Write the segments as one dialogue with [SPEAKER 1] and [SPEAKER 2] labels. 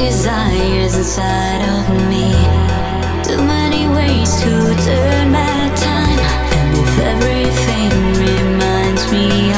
[SPEAKER 1] desires inside of me.
[SPEAKER 2] Too many ways to turn back time, and
[SPEAKER 3] if everything reminds me.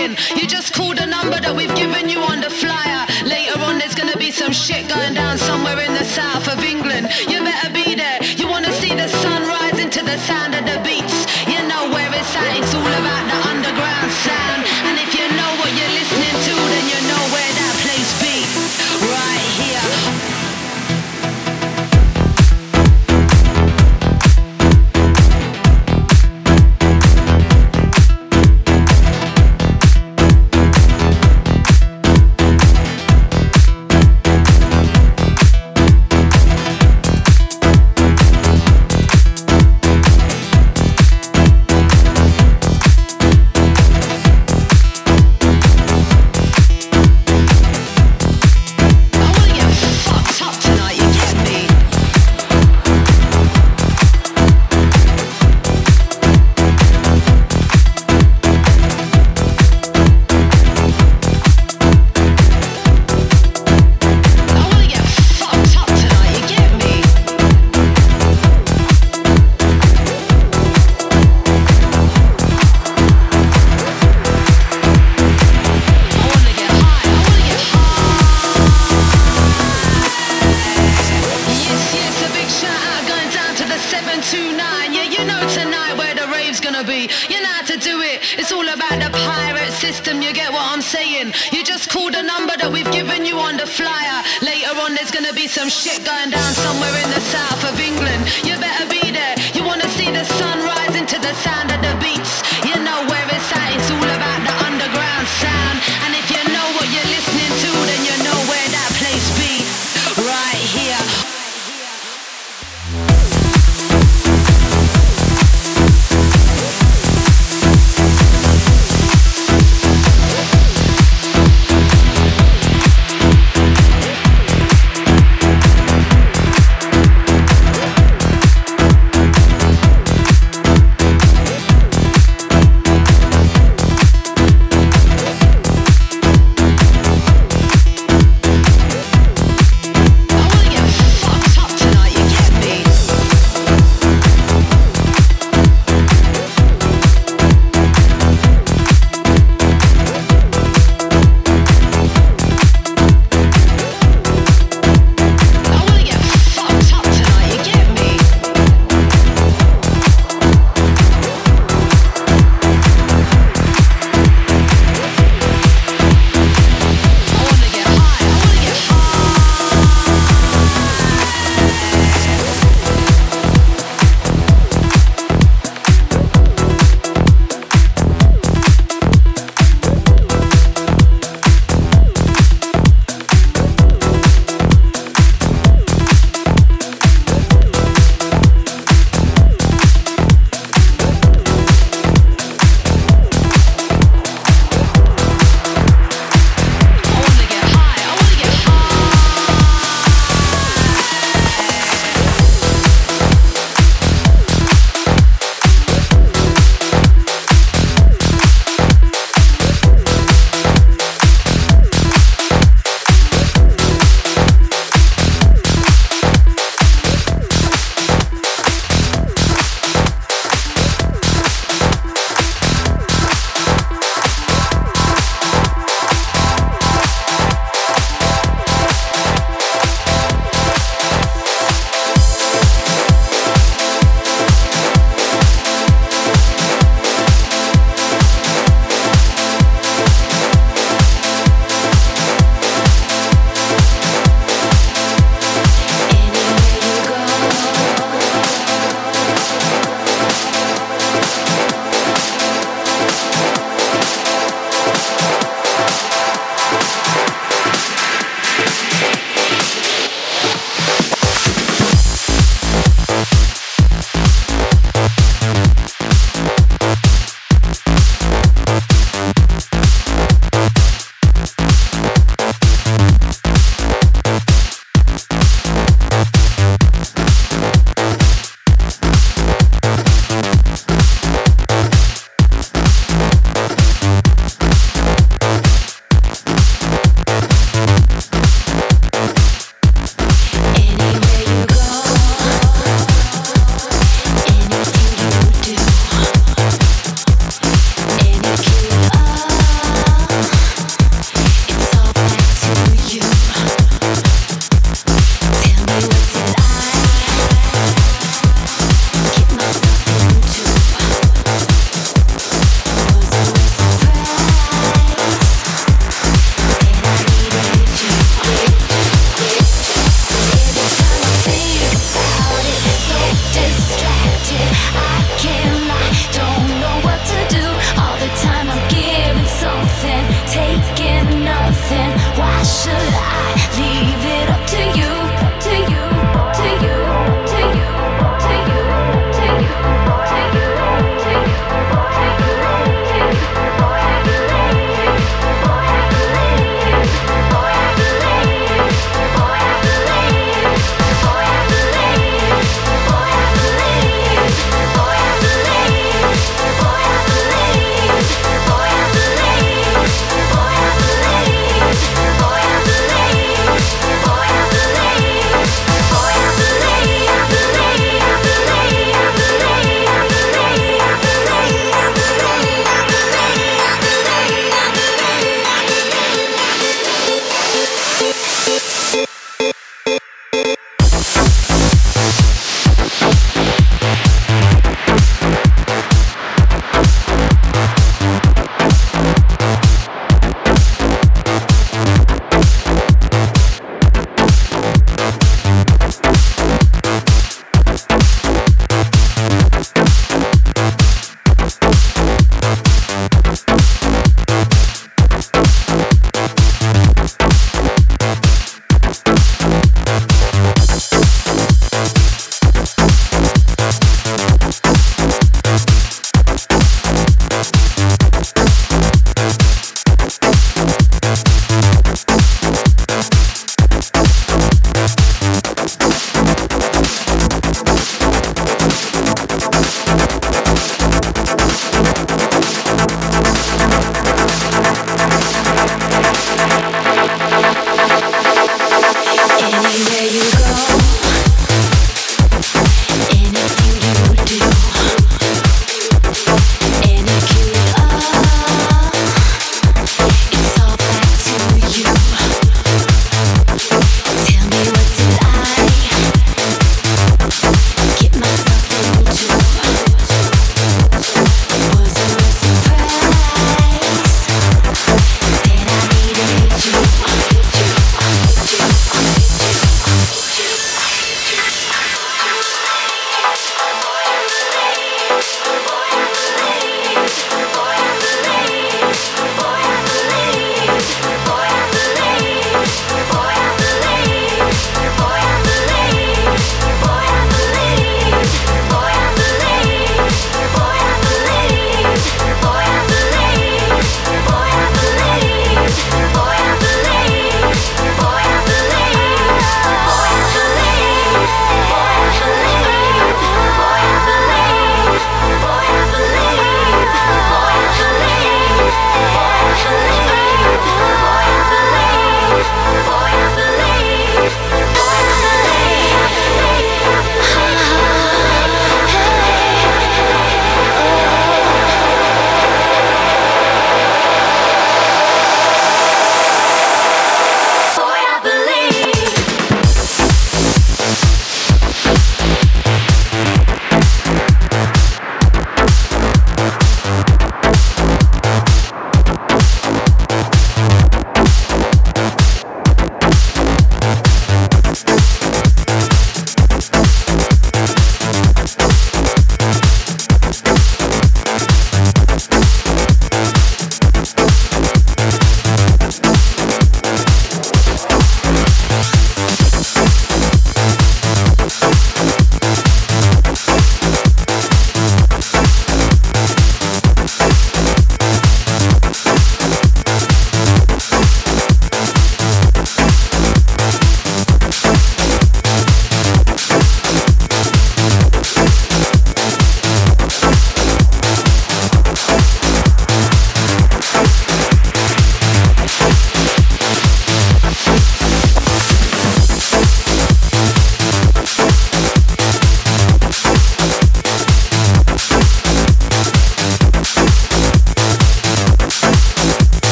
[SPEAKER 3] You just called the number that we've given you on the flyer. Later on, there's gonna be some shit going down somewhere in the south of England. You better be there. You wanna see the sun rise into the sound of the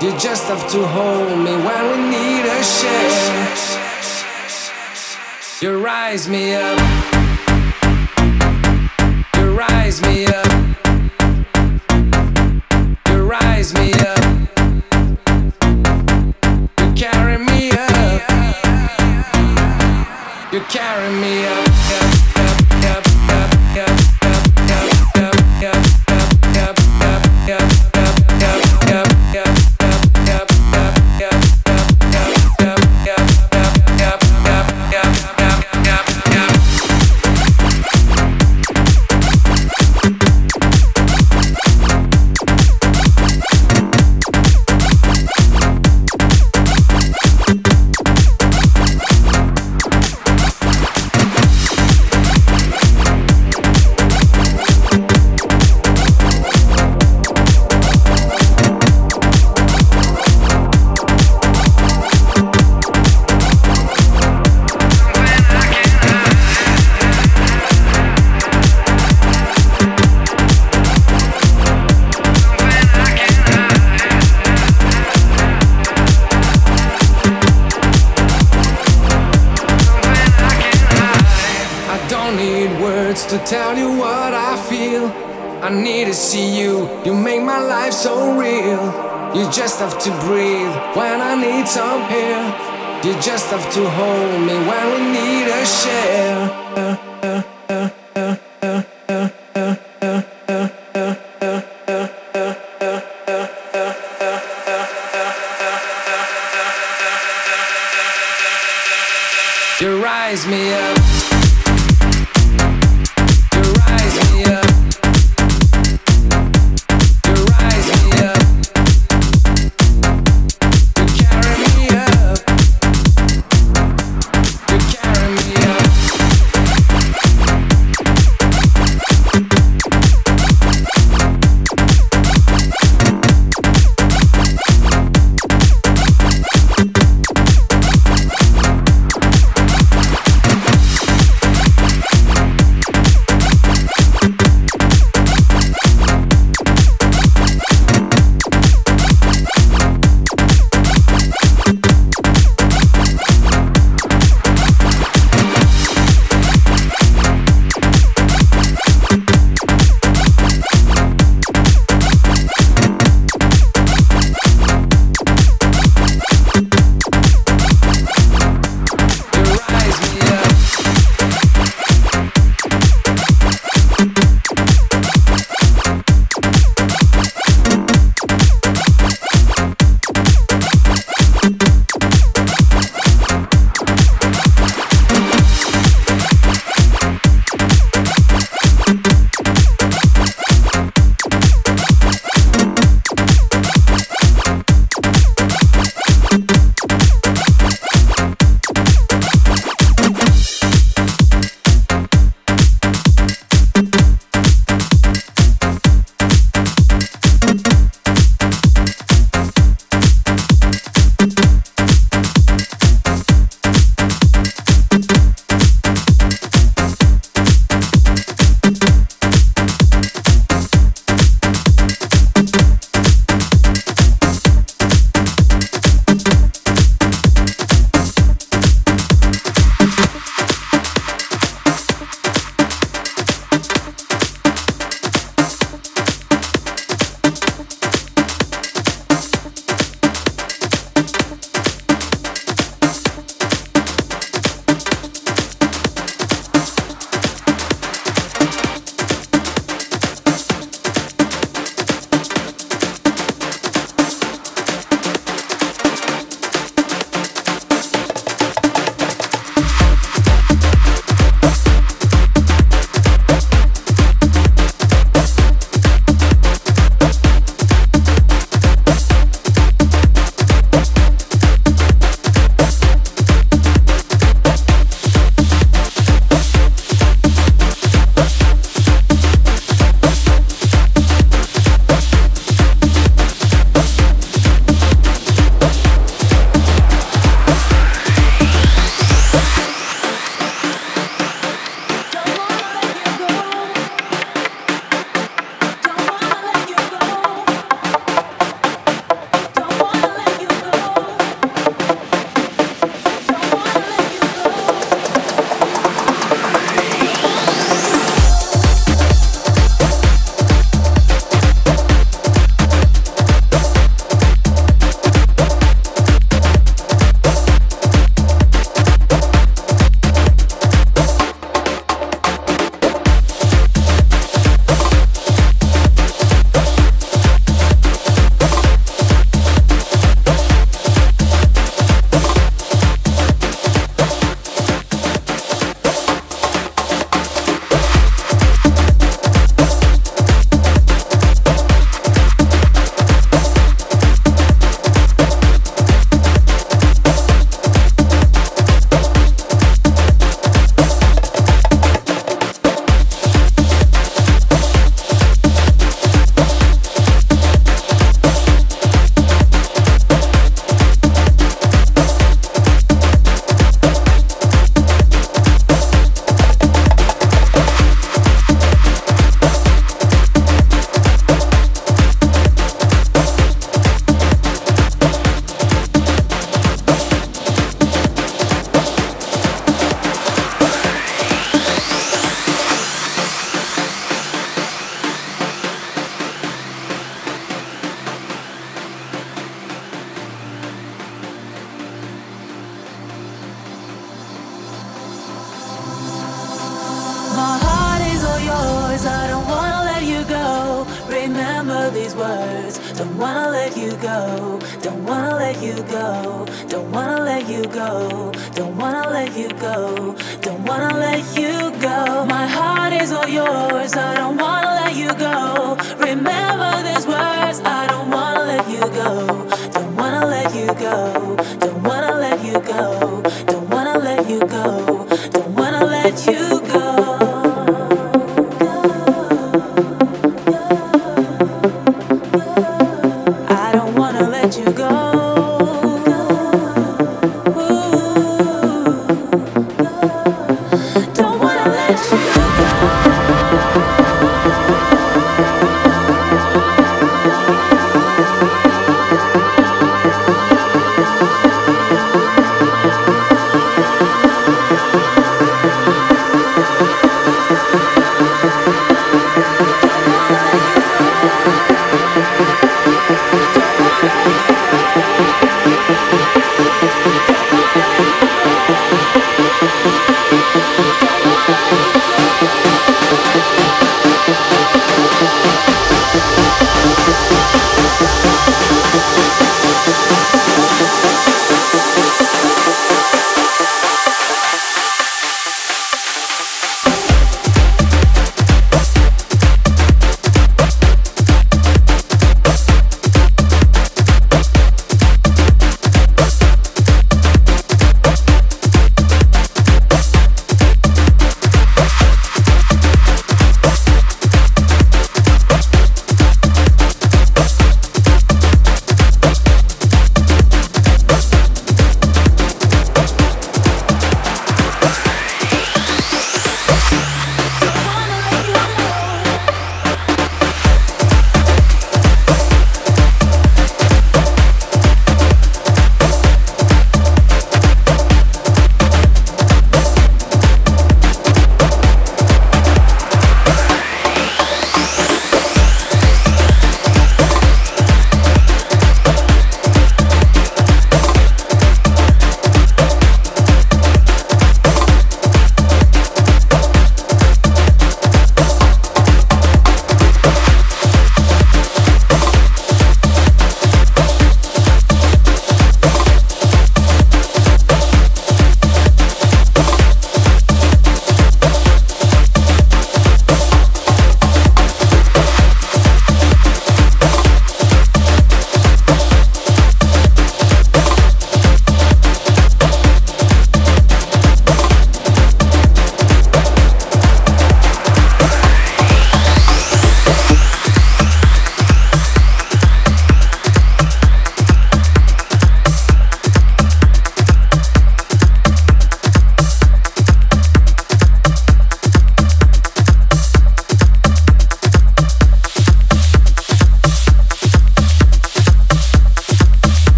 [SPEAKER 3] You
[SPEAKER 4] just have to hold me when we need a shake. You rise me up. You rise me up.